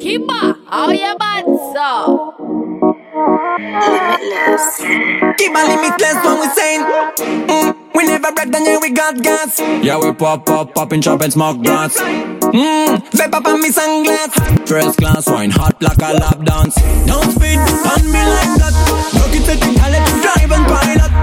Kimba, how you bad so? Limitless. Keep a limitless when we saying. Mm, we never break down, yeah, we got gas. Yeah, we pop, pop, pop and chop and smoke grass. Mmm, vape up on me sunglass. First class wine, hot like a lap dance. Don't speed on me like that. Look at the thing, I let you drive and pilot.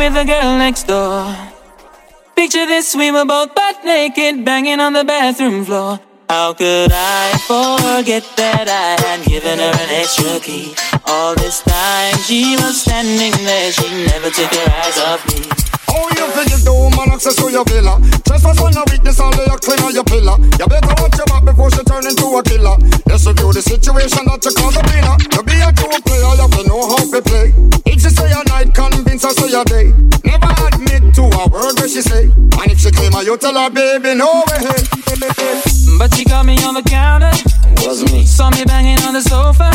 With the girl next door. Picture this, we were both butt naked, banging on the bathroom floor. How could I forget that I had given her an extra key? All this time she was standing there, she never took her eyes off me. How you feel the woman access to your villa? Just for fun, a weakness, all the clean on your pillar. You better watch your back before she turn into a killer. Yes, review the situation that you call the winner. You be a true player, you have know how to play. Night, convince her say a day. Never admit to a word where she say. And if she claim her, you tell her, baby, no way. But she caught me on the counter, Wasn't me, saw me banging on the sofa.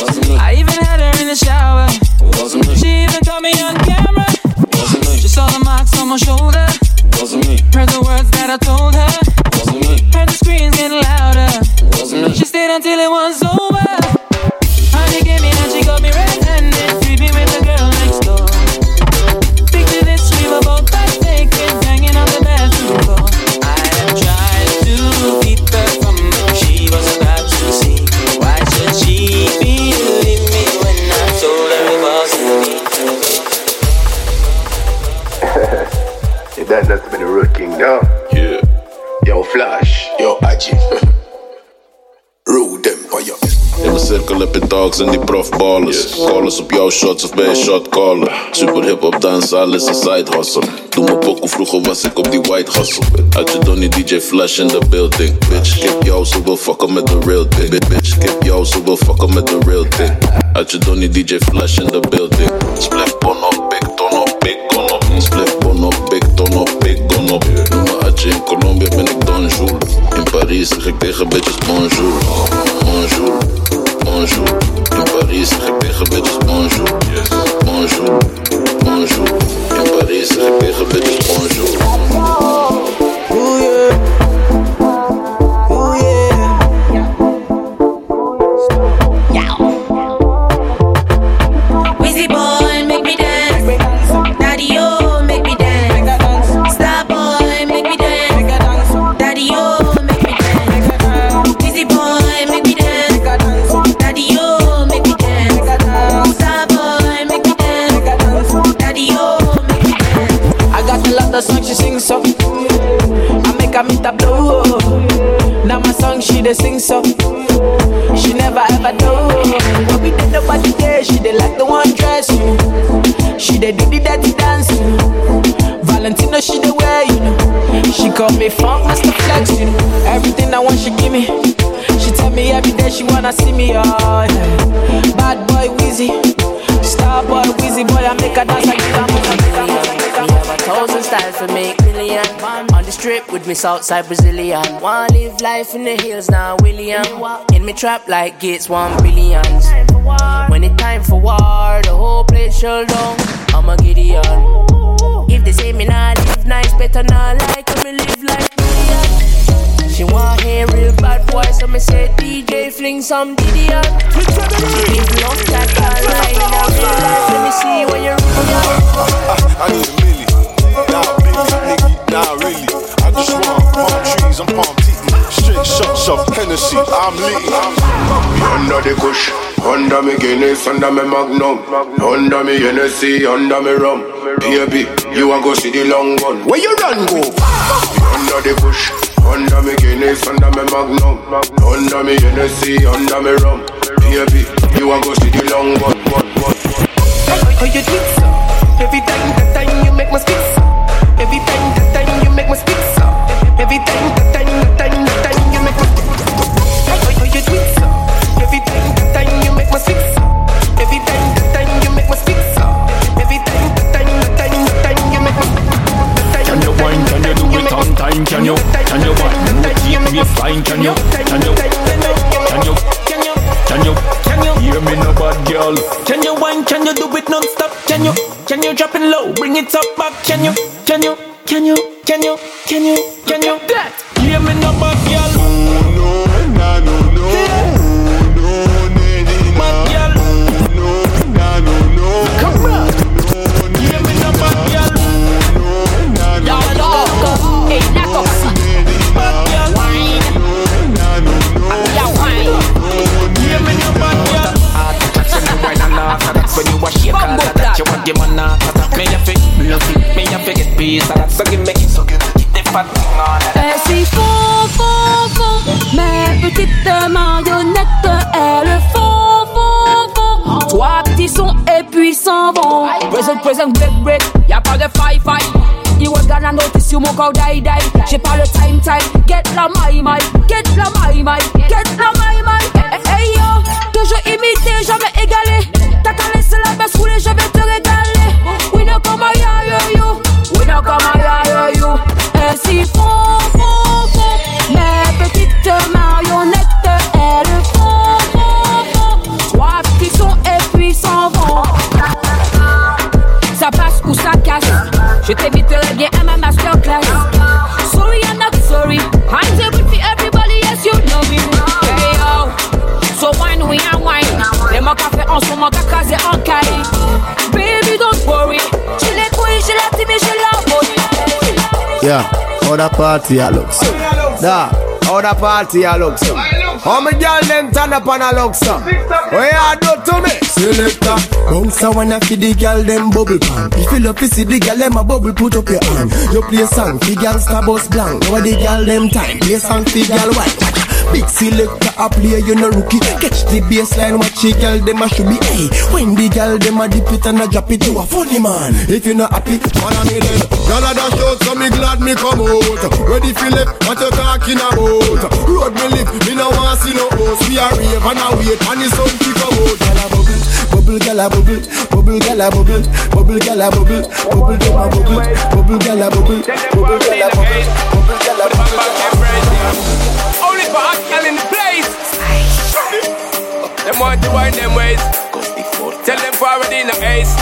wasn't me, I even had her in the shower. wasn't me, She even caught me on camera. wasn't me, She saw the marks on my shoulder, wasn't me, heard the words that I told her, wasn't me, heard the screams getting louder. wasn't me. She stayed until it was over. Yeah, that that's been the road king now. Yeah. Yo, Flash. Yo, Aji. Road Empire. In mijn cirkel heb je dogs en die profballers. Callers op jouw shots of bij een shot caller. Super hip hop dansen, alles een side hustle. Doe me pokoe, vroeger was ik op die white hustle. Had je Donnie DJ Flash in the building. Bitch, kip jou, ze wil fucken met de real thing. Bitch, bitch, kip jou, ze wil fucken met de real thing. Had je Donnie DJ Flash in the building. Spliff In Parijs zeg tegen bitches bonjour. Bonjour. Bonjour, Paris bitches bonjour. Bonjour, bonjour, She dey do the dirty know. Valentino she dey wear you know. She call me funk master flex you know. Everything I want she give me. She tell me every day she wanna see me. Oh yeah. Bad boy Wheezy. Star boy Wheezy boy I make her dance like this. Thousand styles for make million. On the strip with me Southside Brazilian. Wanna live life in the hills now, William. In me trap like Gates, one billions. When it time for war, the whole place shut down. I'm a Gideon. If they say me not live nice, better not like me live like million. She want hear real bad boy, so me say DJ fling some Didion. She live long that online, now real life. Let me see when you're ah, I need a milli, not billy, nigga, not really. I just want palm trees, I'm palm teeing. Straight shots of Hennessy, I'm lit. Under the kush, under me Guinness, under me Magnum, under me Hennessy, under me rum. Baby, you want go see the long one? Where you run go? Under the kush, under me Guinness, under me Magnum, under me Hennessy, under me rum. Baby, you want go see the long one? one, one, one. Oh, you do so. Every time, that time you make my speak so. Every time, that time you make my speak so. Every time, Present, present, break, break. Y'a pas de fight, fight. You was gonna notice you mon corps die, die. J'ai pas le time, time. Get la my, my. Get la my, my. Get la my, my. Hey, hey, yo. Toujours imité, jamais égalé. T'as qu'à laisser la baisse rouler, je vais te régaler We know come a ya, yo, yo. We know come a ya, yo, yo Yeah, how party a look so. Da, how the party a look so. How me girl them turn up and a look so. What you do to me? Selector, bounce a wanna feed the girl them bubble pan. If you love to see the girl them a bubble, put up your hand. You play song, the girl star bus blank. Now the girl them time, play song, the girl white. Big selector a play, you no rookie. Catch the baseline, watch the girl them a should be. Hey, when the girl them a dip it and a drop it, you a funny man. If you not happy, follow me then. Girl a dash out, so me glad me come out. Ready for left, what you talking about? Road me live, me no want see no host. We a rave and a wait, and the sun kick come out. Girl a bubble, bubble, girl a bubble, bubble, girl a bubble, bubble, girl a bubble, bubble, girl a bubble, bubble, girl a bubble, bubble, girl a bubble, bubble, girl a bubble. For hot girl in the place. Them want to wind them ways. Tell them forward in the ace.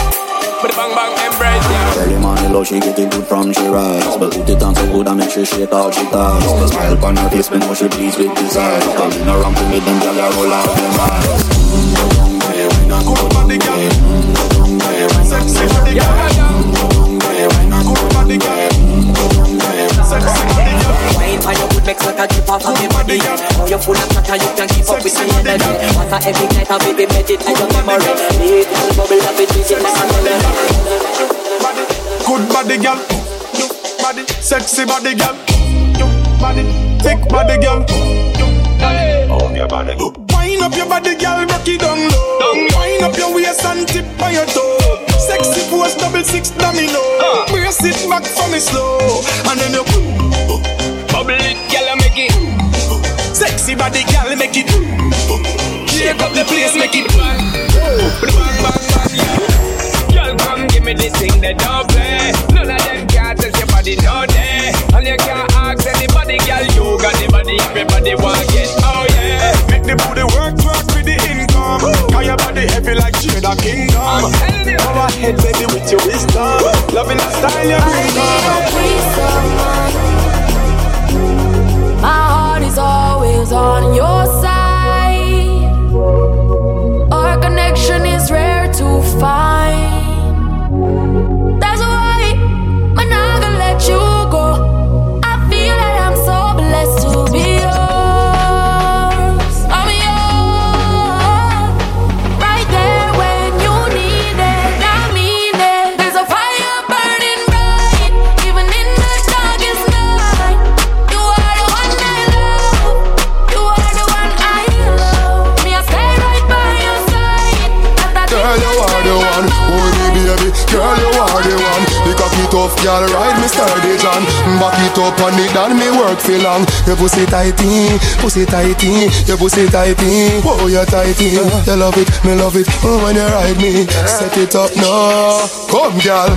But the bang bang embrace, yeah. Tell him on the low, she get it good from she rise But put it on so good, I make sure shake out she ties The smile on her face, me know she pleased with eyes Coming around to me, them gyal a roll out them eyes Mm, go down way, wine and on your good make sweat a drip off of your body Now you're full of chatter, you can keep up with the energy After every night I baby meditate your memory Little bubble of it is your Good body girl, body, sexy body girl, body, thick body girl. Oh, your body. Wind up your body, girl, rock it down low. Wind up your waist and tip by your toe. Sexy pose, double six domino. Brace it back for me slow, and then you bubble it, girl, make it. Sexy body, girl, make it. Shake up the place, make it. Girl, come give me this thing that don't play. None of them can't test your body no day. And you can't ask anybody, girl, you got the body, everybody want get. Oh yeah. Make the booty work, work with the income. Cause your body heavy like Jada Kingdom. I'm telling you. Go ahead, baby, with your wisdom. Loving the style you bring My on your side. Tough, girl, ride me John. Back it up on it, and me work for long. Your pussy tighty, pussy tighty, your pussy tighty. Oh, you tighty. You love it, me love it. Oh, when you ride me, set it up now. Come, girl.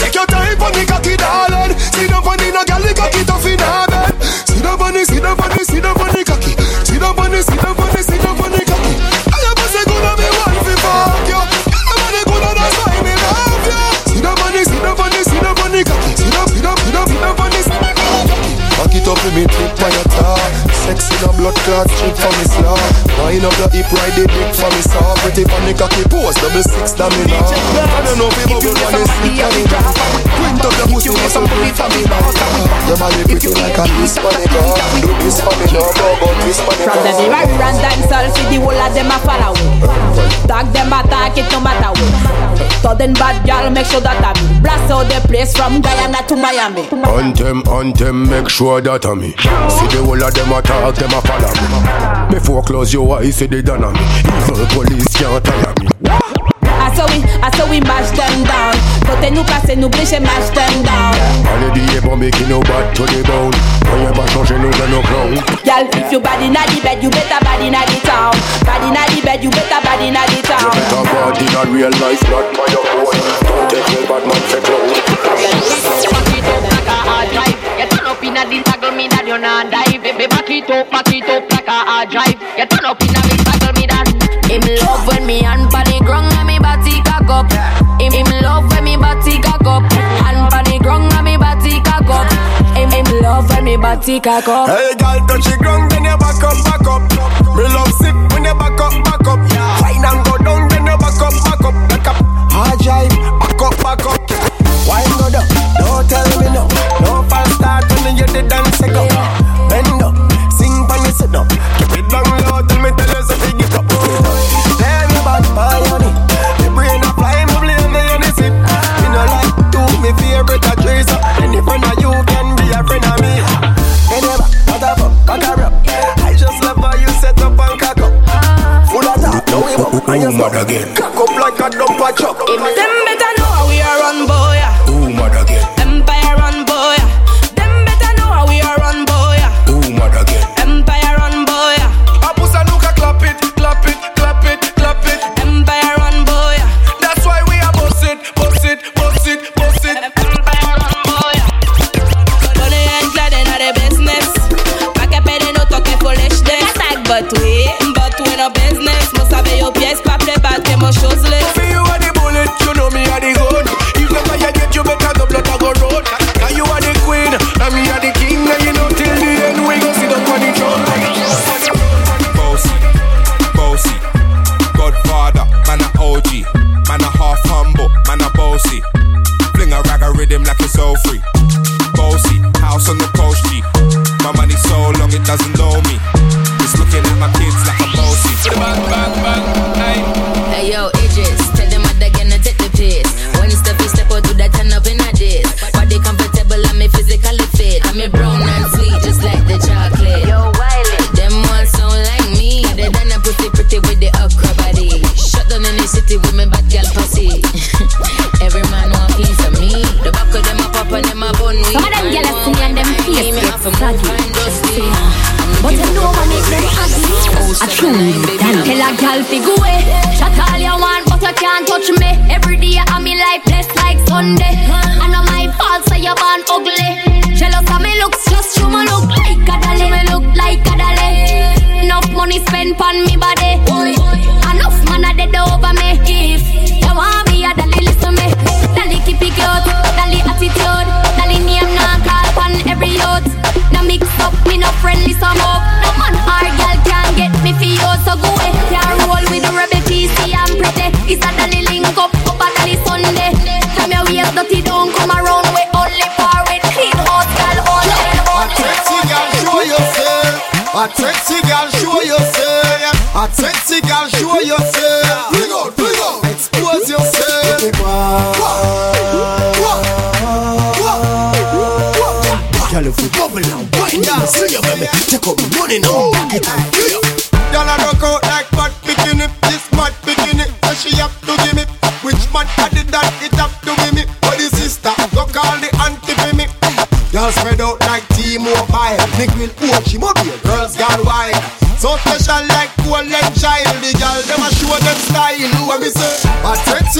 Take your time on the cocky, darling. Sit down on the no girl, the cocky tough in her bed. Sit down on the, sit down on the, sit down on the cocky. Down on the, down the, hip, ride the dick for me saw Pretty funny cocky pose, double six domino I don't know if you bubble on the stick on the top Print up your pussy, muscle put for me. now Your body pretty like a this funny girl Do this for me now, go go this for me From the day I run dancehall, see the whole of them a follow. Tag them attack it no matter what. Sudden bad girl, make sure that I me Blast out the place from Guyana to Miami. On them, on them, make sure that I me See the whole of them attack dog, them a follow me. Before close your eyes, see they done on me. Evil police can't tire me. I saw we, I saw we mash them down. Côté nous casser, nous blécher, mash them down. Allez, dis bon, mais qui nous bat to the bone. Rien va changer, nous de nos clowns. Girl, if you body na the bed, you better body na the town. Body na the bed, you better body na the town. You better body in real life, not by your phone. Don't take your bad man that you not dive. Baby, back it up, back it up like a hard drive. You turn up inna the taggle me that. Him love when me hand pa the ground and me body cock up. Him him love when me body cock up. Hand pa the ground and me body cock up. Him him love when me body cock up. Hey, girl, touch the ground, then you back up, back up. Me love sick when you back up, back up. Fine and go down, then you back up, back up, back up. Hard drive, back up, back up. Why go down? Don't tell me no. No fast start when you the dance we just mad again. Cock up like a dumper truck. Them better know how we are run, boy. Ooh, mad again. Empire run, boy. Them better know how we are run, boy. Ooh, mad again. Empire run, boy. Abusa nuka clap it, clap it, clap it, clap it. Empire run, boy. That's why we are boss it, boss it, boss it, boss it. Empire run, boy. Donne and glad in the business. Pas qu'à peine no talk foolishness. But we, but we no business. Play bad, que mon. For you are the bullet, you know me are the gun. If the fire get you better the blood I go road. Cause you are the queen, and me are the king. And you know till the end we go sit up on the throne. Bossy, bossy, Godfather, man a OG, man a half humble, man a bossy. Fling a rag a rhythm like it's all free. Bossy, house on the coast G. My money so long it doesn't know A true gal. Tell a gal go away. Shut all you want, but you can't touch me. Every day of me life blessed like Sunday. I know my fault, so you born ugly. Jealous of me looks, just you me look like a dolly. Me look like a dolly. Enough money spent on me A sexy girl, show yourself. A sexy girl, show yourself. Bring out, bring out. Expose yourself. Girl, if you bubble now, wine down, see you, baby. Take up the money now, back it up. Girl, I rock out like mad bikini. This mad bikini, so she have to give me. Which man I did that? It have What me say? A sexy